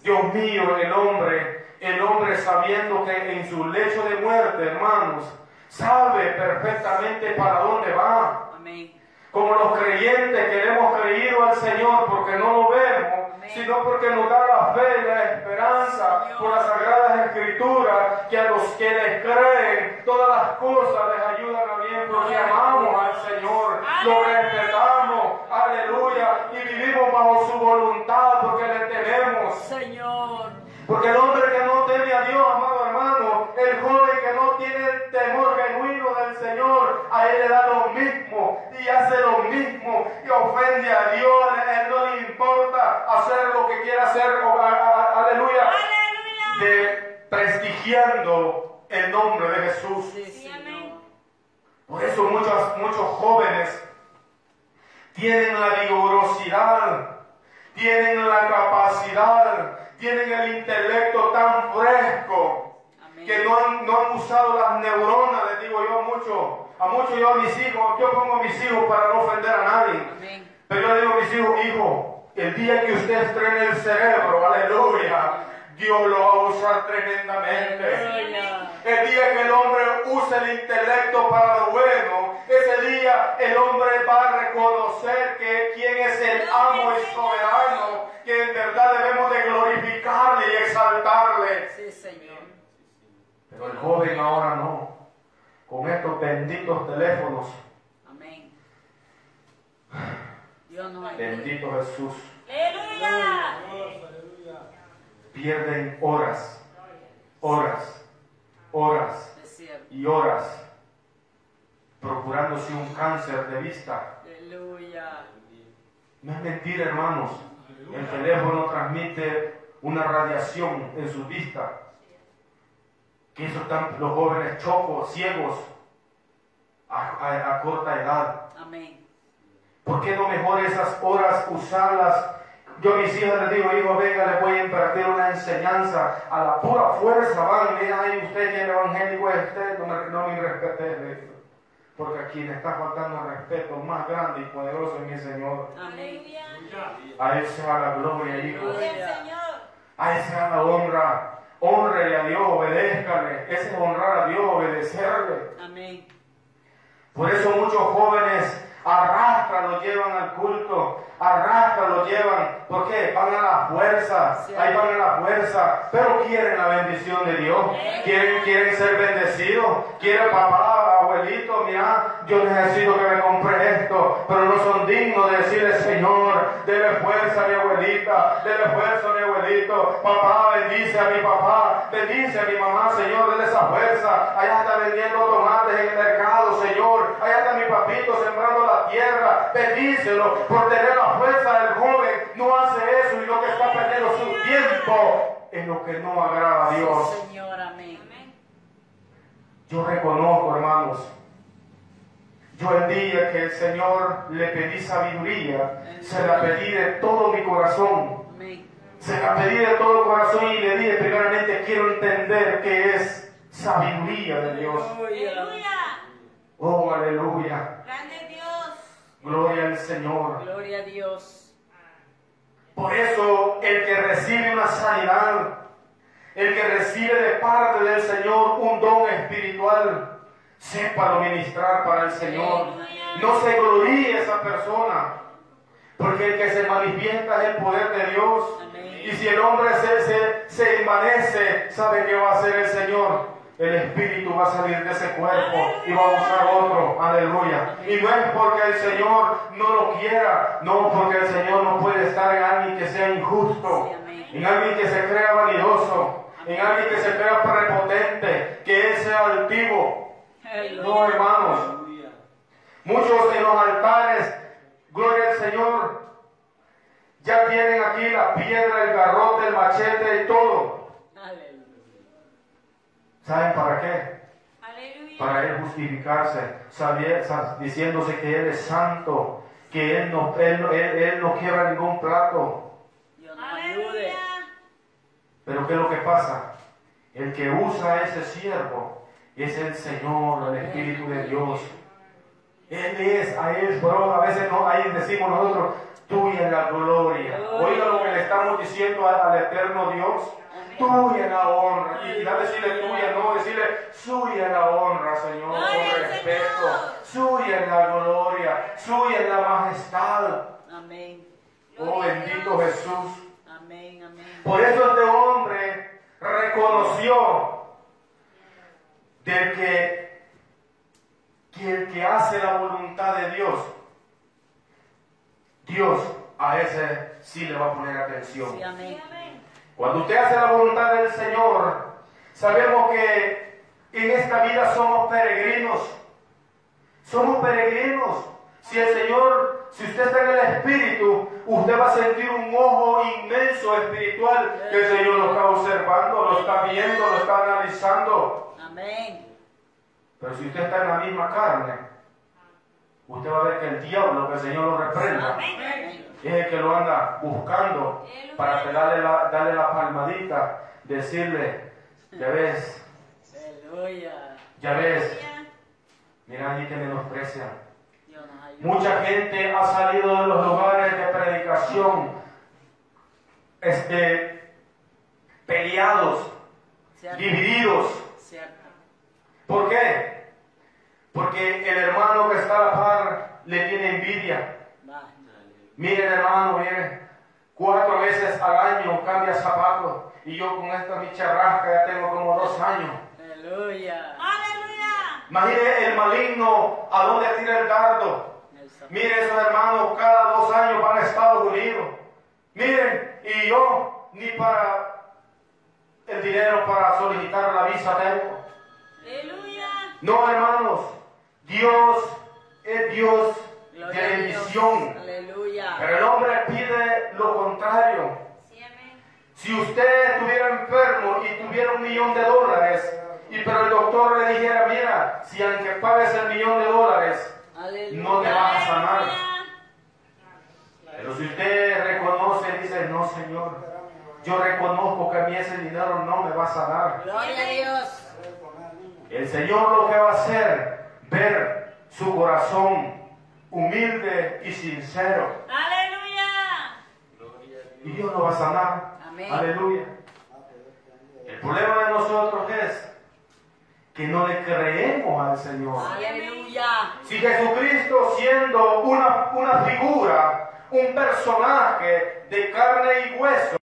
Dios mío, el hombre, el hombre sabiendo que en su lecho de muerte, hermanos, sabe perfectamente para dónde va. Amén. Como los creyentes que le hemos creído al Señor porque no lo vemos. Sino porque nos da la fe y la esperanza por las sagradas escrituras que a los que les creen todas las cosas les ayudan a bien porque amamos al. Señor, lo respetamos, aleluya, y vivimos bajo su voluntad porque le tememos. Señor. Porque el hombre que no teme a Dios, amado hermano, el joven que no tiene el temor genuino del Señor, a él le da lo mismo y hace lo mismo y ofende a Dios. A él no le importa hacer lo que quiera hacer, o- a- a- aleluya, Aleluya. de prestigiando el nombre de Jesús. Por eso muchos, muchos jóvenes tienen la vigorosidad, tienen la capacidad, tienen el intelecto tan fresco que no han, no han usado las neuronas, les digo yo a muchos, a muchos yo a mis hijos, yo pongo a mis hijos para no ofender a nadie. Amén. Pero yo le digo a mis hijos, hijo, el día que usted estrene el cerebro, aleluya, Dios lo va a usar tremendamente. Aleluya. El día que el hombre use el intelecto para lo bueno, ese día el hombre va a reconocer que quien es el amo y soberano, que en verdad debemos de glorificarle y exaltarle. Sí, Señor. Pero el joven ahora no. Con estos benditos teléfonos, Amén. Dios ayude. bendito Jesús, Aleluya. pierden horas, horas, horas y horas procurándose un cáncer de vista. Aleluya. No es mentira, hermanos. El teléfono transmite una radiación en su vista. Que eso están los jóvenes chocos, ciegos, a, a- a corta edad. Amén. ¿Por qué no mejor esas horas usarlas? Yo a mis hijos les digo, hijo, venga, les voy a impartir una enseñanza. A la pura fuerza van y dicen, ay, usted que el evangélico es usted, no me, no me respete. Porque a quien le está faltando el respeto más grande y poderoso es mi Señor. Amén. Aleluya. A Él sea la gloria, hijo. A Él sea la honra. Honre a Dios, obedézcale. Ese es honrar a Dios, obedecerle. Amén. Por eso muchos jóvenes arrastran, lo llevan al culto, arrastran, lo llevan. ¿Por qué? Van a la fuerza, Sí. ahí van a la fuerza, pero quieren la bendición de Dios, quieren, quieren ser bendecidos, quieren papá, abuelito, mira, yo necesito que me compre esto, pero no son dignos de decirle, Señor, dele fuerza a mi abuelita, dele fuerza a mi abuelito, papá, bendice a mi papá, bendice a mi mamá, Señor, dele esa fuerza, allá está vendiendo tomates en el mercado, Señor, allá está mi papito sembrando la tierra, bendícelo por tener la fuerza del joven, no hace eso y lo que está perdiendo su tiempo es lo que no agrada a Dios. Sí, Señor, amén. Yo reconozco, hermanos, yo el día que el Señor le pedí sabiduría, se la pedí de todo mi corazón. Amén. Se la pedí de todo corazón y le dije, primeramente quiero entender qué es sabiduría de Dios. Aleluya. Oh, aleluya. Gloria al Señor. Gloria a Dios. Por eso el que recibe una sanidad, el que recibe de parte del Señor un don espiritual, sépalo ministrar para el Señor. No se gloríe esa persona, porque el que se manifiesta es el poder de Dios. Amén. Y si el hombre se, se, se envanece, ¿sabe qué va a hacer el Señor? El Espíritu va a salir de ese cuerpo y va a usar otro. Aleluya. Y no es porque el Señor no lo quiera, no, porque el Señor no puede estar en alguien que sea injusto, en alguien que se crea vanidoso, en alguien que se crea prepotente, que él sea altivo. No, hermanos. Muchos en los altares, gloria al Señor, ya tienen aquí la piedra, el garrote, el machete y todo. ¿Saben para qué? Aleluya. Para él justificarse, sabiendo- diciéndose que él es santo, que él no, él, no- él- él no quiebra ningún plato. Dios ayude. Aleluya. Pero ¿qué es lo que pasa? El que usa ese siervo es el Señor, el Espíritu de Dios. Él es, a Él, bro, a veces no, ahí decimos nosotros, tuya es la gloria. Oiga lo que le estamos diciendo al, al eterno Dios. Tuya la honra. Y no decirle tuya, no, decirle suya la honra, Señor, con respeto. Suya es la gloria, suya es la majestad. Amén. Oh bendito Jesús. Amén. Amén. Por eso este hombre reconoció del que, que el que hace la voluntad de Dios, Dios a ese sí le va a poner atención. Sí, amén. Cuando usted hace la voluntad del Señor, sabemos que en esta vida somos peregrinos. Somos peregrinos. Si el Señor, si usted está en el Espíritu, usted va a sentir un ojo inmenso espiritual que el Señor lo está observando, lo está viendo, lo está analizando. Amén. Pero si usted está en la misma carne, usted va a ver que el diablo, que el Señor lo reprenda, es el que lo anda buscando para que darle la, darle la palmadita, decirle, ya ves, ya ves, mira allí que menosprecian. Ayude. Mucha gente ha salido de los lugares de predicación este, peleados, divididos. ¿Por qué? Porque el hermano que está a la par le tiene envidia. Miren hermano, miren, cuatro veces al año cambia zapatos y yo con esta mi charrasca ya tengo como dos años. Aleluya. Aleluya. Imagine el maligno a dónde tira el dardo. Miren esos hermanos, cada dos años van a Estados Unidos. Miren, y yo ni para el dinero para solicitar la visa tengo. Aleluya. No, hermanos, Dios es Dios Gloria de bendición. Aleluya. Pero el hombre pide lo contrario. Sí, amén. Si usted estuviera enfermo y tuviera un millón de dólares, y pero el doctor le dijera, mira, si aunque pagues el millón de dólares, Aleluya. no te va a sanar. Pero si usted reconoce y dice, no, Señor, yo reconozco que a mí ese dinero no me va a sanar. Gloria a Dios. El Señor lo que va a hacer, ver su corazón humilde y sincero. Aleluya. Y Dios lo va a sanar. Amén. Aleluya. El problema de nosotros es que no le creemos al Señor. Aleluya. Si Jesucristo siendo una, una figura, un personaje de carne y hueso,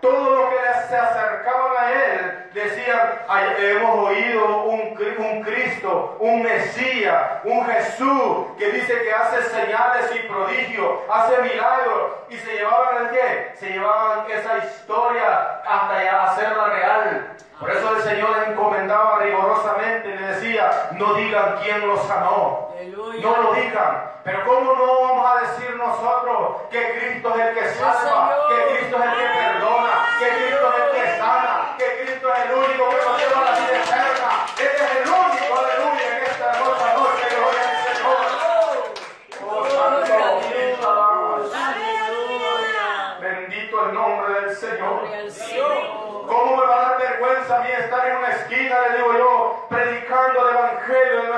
todo lo que se acercaban a él decían, "Ay, hemos oído un, un Cristo, un Mesías, un Jesús que dice que hace señales y prodigios, hace milagros y se llevaban el qué? Se llevaban esa historia hasta hacerla real. Por eso el Señor les encomendaba rigurosamente y le decía, no digan quién los sanó. Aleluya. No lo digan. Pero ¿cómo no vamos a decir nosotros que Cristo es el que salva, que Cristo es el que perdona, que Cristo es el que sana, que Cristo es el único que nos lleva a la vida eterna? Él es el único, aleluya, en esta hermosa noche, gloria al Señor. Oh, santo, bendito, alabamos. Aleluya. Bendito el nombre del Señor. Gloria al Señor. ¿Cómo me va a dar vergüenza a mí estar en una esquina, le digo yo, predicando el Evangelio de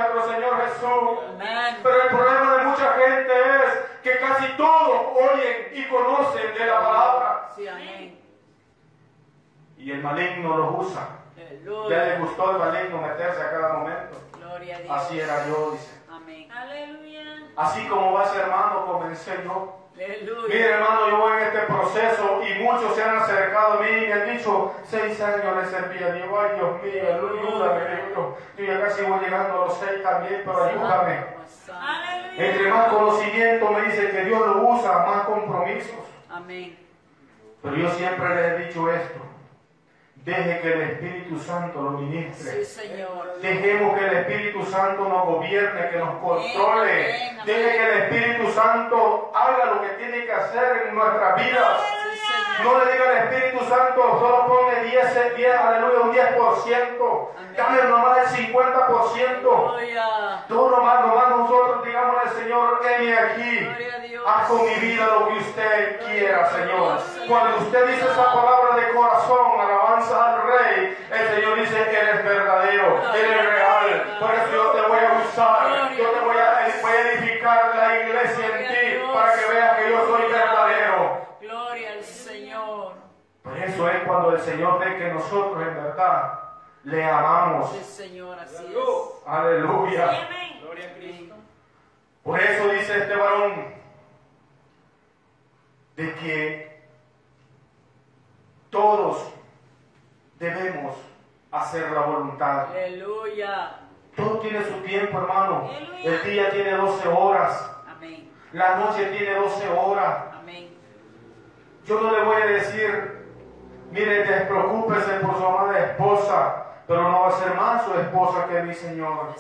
Pero el problema de mucha gente es que casi todos oyen y conocen de la palabra. Sí, amén. Y el maligno los usa. Ya le gustó el maligno meterse a cada momento. Gloria a Dios. Así era yo, dice. Amén. Aleluya. Así como va ese hermano, comencé yo. Mire hermano, yo voy en este proceso y muchos se han acercado a mí y me han dicho, seis años le serví a Dios, ay Dios mío, ayúdame, Dios. yo ya casi voy llegando a los seis también, pero ayúdame. Entre más conocimiento me dice que Dios lo usa, más compromisos. Amén. Pero yo siempre les he dicho esto, deje que el Espíritu Santo lo Sí, ministre. Señor. Dejemos que el Espíritu Santo nos gobierne, que nos controle. Deje que el Espíritu Santo haga lo que tiene que hacer en nuestras vidas. No le diga al Espíritu Santo, solo ponle 10, 10 aleluya, un 10%. Amén. Dame nomás el 50%. Aleluya. Tú nomás, nomás nosotros digamos al Señor, heme aquí. Haz con mi vida lo que usted quiera, Señor. Cuando usted dice esa palabra de corazón, alabanza al Rey, el Señor dice, Él es verdadero, Él es real. Por eso yo te voy a usar, yo te voy a, voy a edificar la iglesia en ti para que veas que yo soy verdadero. Gloria al Señor. Por eso es cuando el Señor ve que nosotros en verdad le amamos. Sí, Señor, así es. Aleluya. Gloria a Cristo. Por eso dice este varón de que todos debemos hacer la voluntad. Aleluya. Todo tiene su tiempo, hermano. Aleluya. El día tiene 12 horas, Amén. la noche tiene 12 horas. Amén. Yo no le voy a decir, mire, despreocúpese por su amada esposa, pero no va a ser más su esposa que mi Señor.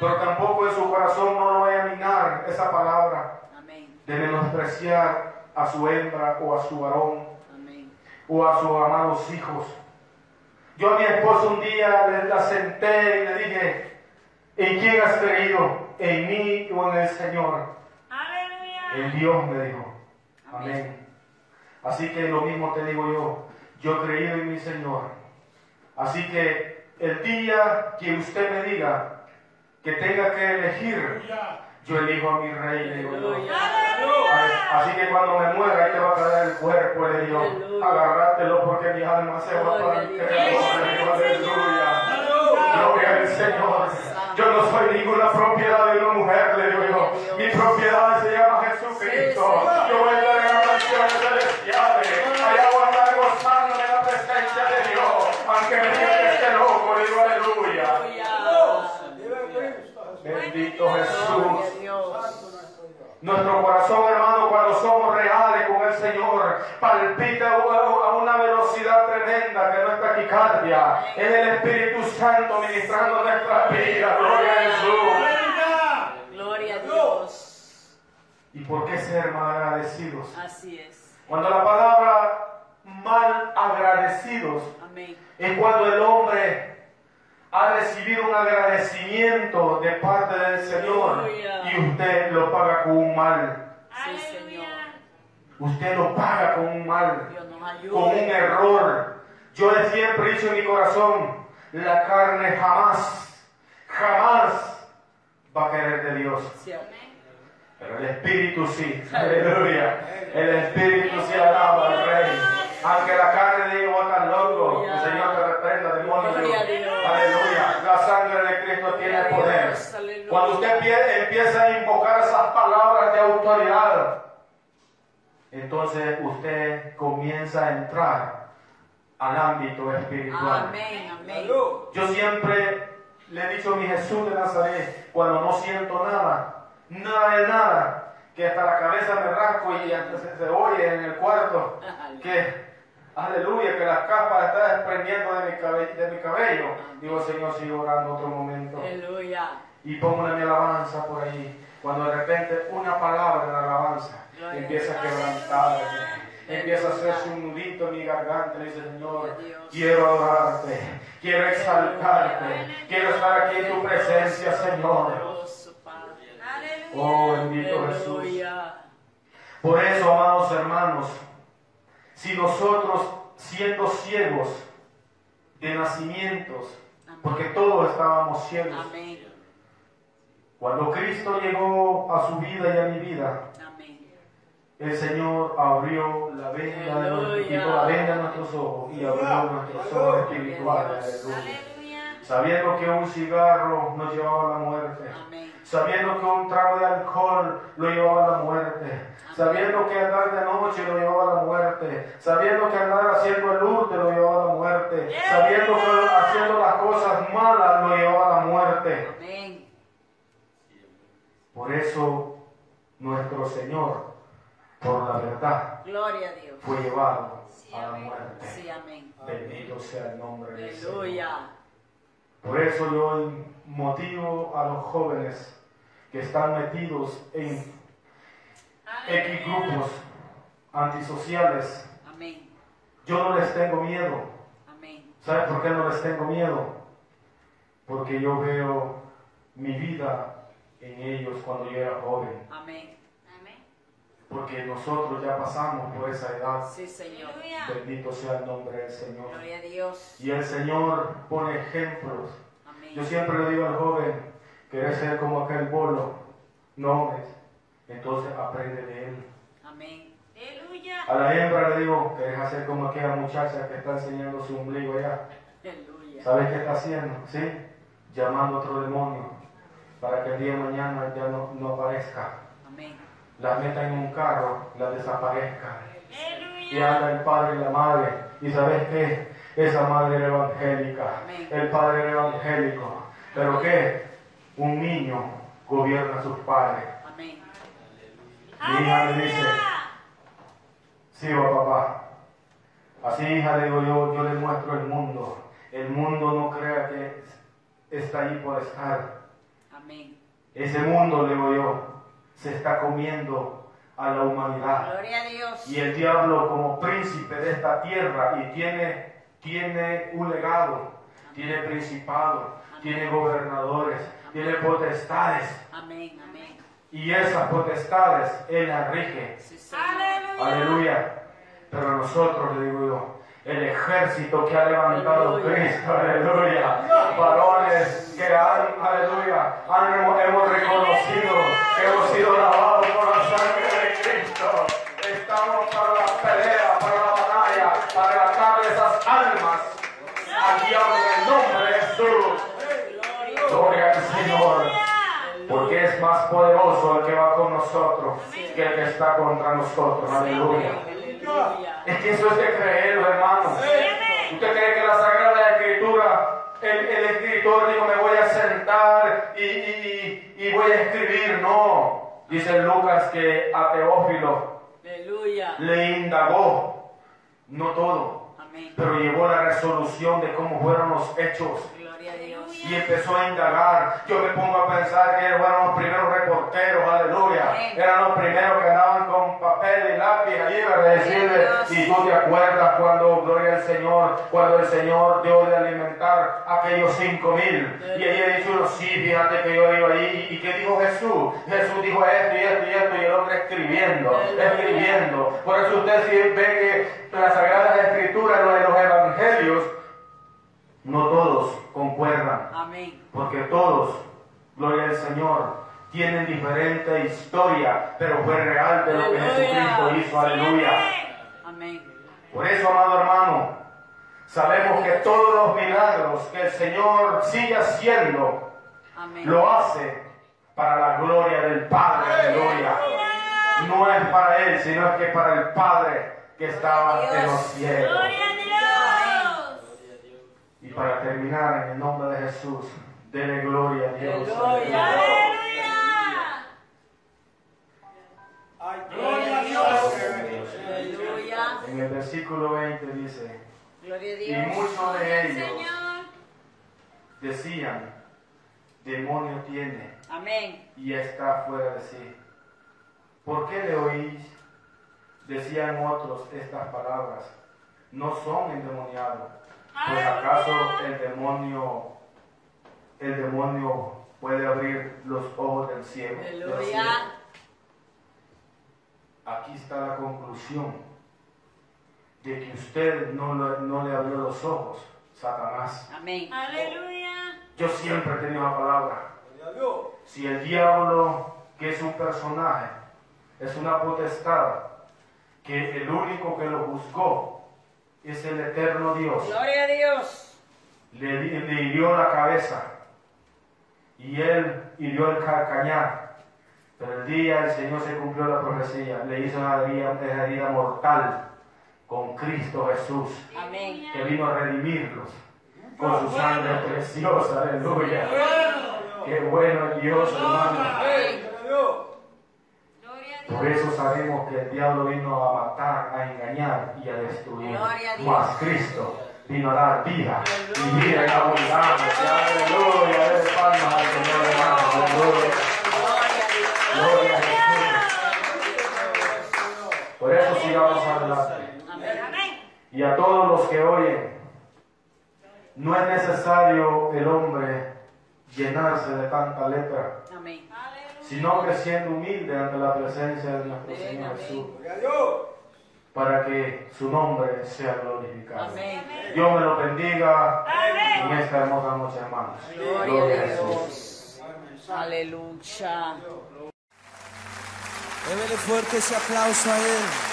Pero tampoco en su corazón no lo vaya a minar esa palabra Amén. de menospreciar a su hembra o a su varón Amén. o a sus amados hijos. Yo a mi esposa un día le- la senté y le dije, ¿en quién has creído? ¿En mí o en el Señor? En Aleluya. Dios me dijo. Amén. Amén. Así que lo mismo te digo yo. Yo he creído en mi Señor. Así que el día que usted me diga que tenga que elegir, Yo elijo a mi rey, le digo yo. Aleluya. Así que cuando me muera, ahí te va a caer el cuerpo, le digo. Agárratelo porque mi alma se va para el Gloria a Aleluya. Al Señor. Yo no soy ninguna propiedad de una mujer, le digo yo. Mi propiedad se llama Jesucristo. Yo voy a estar en las mansiones celestiales. Allá voy a estar gozando de la presencia de Dios. Aunque me diga que esté loco, le digo aleluya. Aleluya. Bendito Gloria Jesús. a Dios. Nuestro corazón, hermano, cuando somos reales con el Señor, palpita a una velocidad tremenda que no es taquicardia. Es el Espíritu Santo ministrando nuestra vida. Gloria a Jesús. Gloria a Dios. ¿Y por qué ser mal agradecidos? Así es. Cuando la palabra mal agradecidos Es cuando el hombre ha recibido un agradecimiento de parte del Señor Aleluya. y usted lo paga con un mal. Sí, Señor. Usted lo paga con un mal. Con un error. Yo he siempre dicho en mi corazón, la carne jamás, jamás va a querer de Dios. Pero el Espíritu sí, aleluya. El Espíritu sí alaba al Rey. Aunque la carne diga, estás loco, el Señor te reprenda, demonio. Gloria a Dios. Aleluya. La sangre de Cristo tiene poder. Cuando usted empie- empieza a invocar esas palabras de autoridad, entonces usted comienza a entrar al ámbito espiritual. Amén, amén. Yo siempre le he dicho a mi Jesús de Nazaret, cuando no siento nada, nada de nada, que hasta la cabeza me rasco y hasta se, se oye en el cuarto, que, aleluya, que la capa está desprendiendo de mi, cabe- de mi cabello. Digo, Señor, sigo orando otro momento. Aleluya. Y pongo una mi alabanza por ahí. Cuando de repente una palabra en la alabanza Gloria empieza a quebrantarme, empieza a hacerse un nudito en mi garganta. Le dice, Señor, quiero adorarte, quiero exaltarte, quiero estar aquí en tu presencia, Señor. Oh, bendito Jesús. Por eso, amados hermanos, si nosotros siendo ciegos de nacimientos, porque todos estábamos ciegos, Amén. cuando Cristo llegó a su vida y a mi vida, Amén. el Señor abrió la venda de quitó la venda de nuestros ojos y abrió nuestros ojos espirituales. Aleluya. Sabiendo que un cigarro nos llevaba a la muerte. Amén. Sabiendo que un trago de alcohol lo llevaba a la muerte. Sabiendo que andar de noche lo llevaba a la muerte. Sabiendo que andar haciendo el hurto lo llevaba a la muerte. Sabiendo que haciendo las cosas malas lo llevaba a la muerte. Por eso nuestro Señor, por la verdad, Gloria a Dios. fue llevado a la muerte. Sí, amén. Bendito sea el nombre del Señor. Por eso yo motivo a los jóvenes que están metidos en X grupos antisociales. Amén. Yo no les tengo miedo. Amén. ¿Sabe por qué no les tengo miedo? Porque yo veo mi vida en ellos cuando yo era joven. Amén. Porque nosotros ya pasamos por esa edad. Sí, Señor. Bendito sea el nombre del Señor. Gloria a Dios. Y el Señor pone ejemplos. Yo Amén. siempre le digo al joven, querés ser como aquel bolo, no es. Entonces aprende de él. Amén. A la hembra le digo, querés hacer como aquella muchacha que está enseñando su ombligo allá. Aleluya. ¿Sabes qué está haciendo? ¿Sí? Llamando a otro demonio para que el día de mañana ya no, no aparezca. La meta en un carro, la desaparezca. Y anda el padre y la madre. ¿Y sabes qué? Esa madre era evangélica. El padre era evangélico. ¿Pero qué? Un niño gobierna a sus padres. Mi hija le dice, sí, va papá. Así, hija, le digo yo, yo le muestro el mundo. El mundo no crea que está ahí por estar. Amén. Ese mundo, le digo yo, se está comiendo a la humanidad. Gloria a Dios. Y el diablo como príncipe de esta tierra y tiene, tiene un legado, tiene principado, tiene gobernadores, tiene potestades. Amén. Amén. Y esas potestades Él las rige. Sí. Aleluya. Pero nosotros, le digo yo, el ejército que ha levantado. Cristo, aleluya. Varones que han, aleluya, han- hemos, reconocido hemos sido lavados por la sangre de Cristo. Estamos para la pelea, para la batalla, para ganar esas almas. Aquí hablo en el nombre de Jesús. Gloria al Señor. Porque es más poderoso el que va con nosotros que el que está contra nosotros. Aleluya. Es que eso es de creerlo, hermano. ¿Usted cree que la Sagrada Escritura, el, el escritor dijo, me voy a sentar y, y- y- voy a escribir? No. Dice Lucas que a Teófilo le indagó, no todo, Amén. pero llevó la resolución de cómo fueron los hechos. Y empezó a indagar. Yo me pongo a pensar que fueron los primeros reporteros, aleluya. Amén. Eran los primeros que andaban con papel y lápiz allí para decirle. Y tú te acuerdas cuando, gloria al Señor, cuando el Señor dio de alimentar a aquellos cinco mil. Y dicho uno, sí, fíjate que yo iba allí. ¿Y qué dijo Jesús? Jesús dijo esto y esto y esto. Y el hombre escribiendo, escribiendo. Por eso usted sí ve que las Sagradas Escrituras, los Evangelios, no todos concuerdan. Amén. Porque todos, gloria al Señor, tienen diferente historia, pero fue real de lo que. Jesucristo hizo, aleluya. Amén. Por eso, amado hermano, sabemos que todos los milagros que el Señor sigue haciendo, Amén. lo hace para la gloria del Padre, aleluya. No es para Él, sino es que para el Padre que estaba en los cielos. Gloria. Y para terminar, en el nombre de Jesús, dele gloria a Dios. Aleluya. Aleluya. Gloria a Dios. Aleluya. En el versículo 20 dice, Gloria a y Dios. muchos de ellos Señor. decían, demonio tiene Amén. y está fuera de sí. ¿Por qué le oís? Decían otros estas palabras, no son endemoniados. Pues acaso el demonio, el demonio puede abrir los ojos del ciego? Aleluya. Aquí está la conclusión de que usted no, lo- no le abrió los ojos, Satanás. Amén. Aleluya. Yo siempre he tenido la palabra. Si el diablo, que es un personaje, es una potestad, que el único que lo juzgó es el eterno Dios, Gloria a Dios. le, hirió la cabeza y él hirió el calcañar. Pero el día el Señor se cumplió la profecía, le hizo una herida, una herida mortal con Cristo Jesús, Amén. que vino a redimirlos con su sangre preciosa, aleluya. Qué bueno Dios, hermano. Por eso sabemos que el diablo vino a matar, a engañar y a destruir. Mas Cristo vino a dar vida y vida en abundancia. Aleluya. Dale palmas al Señor, hermano. Aleluya. Gloria a Jesús. Por eso sigamos adelante. Y a todos los que oyen, no es necesario el hombre llenarse de tanta letra. Sino que siendo humilde ante la presencia de nuestro Amén, Señor amén. Jesús, para que su nombre sea glorificado. Amén. Dios me lo bendiga Amén. en esta hermosa noche, hermanos. Gloria a Dios. Aleluya. Débele fuerte ese aplauso a Él.